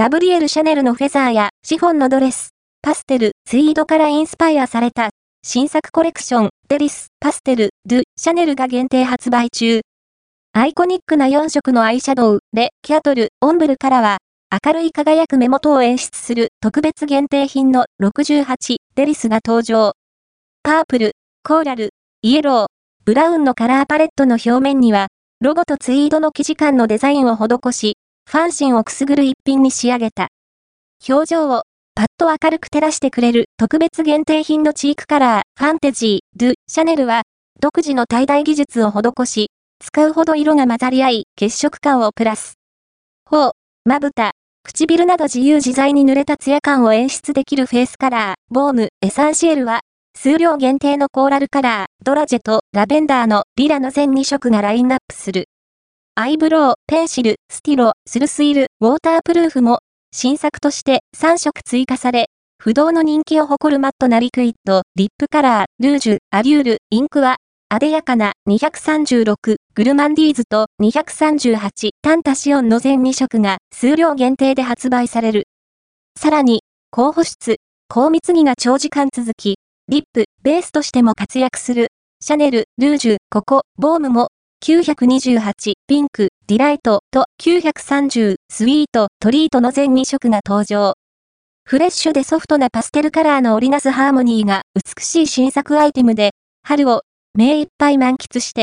ガブリエル・シャネルのフェザーやシフォンのドレス、パステル、ツイードからインスパイアされた新作コレクション、デリス、パステル、ドゥ、シャネルが限定発売中。アイコニックな4色のアイシャドウ、レ、キャトル、オンブルからは、明るい輝く目元を演出する特別限定品の68デリスが登場。パープル、コーラル、イエロー、ブラウンのカラーパレットの表面には、ロゴとツイードの生地感のデザインを施し、ファン心をくすぐる一品に仕上げた。表情をパッと明るく照らしてくれる特別限定品のチークカラー、 Fantaisie de Chanel は、独自の滞在技術を施し、使うほど色が混ざり合い、血色感をプラス。頬、まぶた、唇など自由自在に塗れ、ツヤ感を演出できるフェイスカラー、 Baume Essentiel は、数量限定のコーラルカラー、 Dragée とラベンダーの Lilas の全2色がラインナップする。アイブロウ、ペンシル、 Stylo Sourcils Waterproof も、新作として3色追加され、不動の人気を誇るマットなリクイッド、リップカラー、 Rouge Allure Ink は、あでやかな236、 Gourmandise と238、 Tentation の全2色が数量限定で発売される。さらに、高保湿、高密着が長時間続き、リップ、ベースとしても活躍する、シャネル、ルージュ、ココ、ボームも、928、ピンク、ディライトと930、スイート、トリートの全2色が登場。フレッシュでソフトなパステルカラーの織りなすハーモニーが美しい新作アイテムで、春を目いっぱい満喫して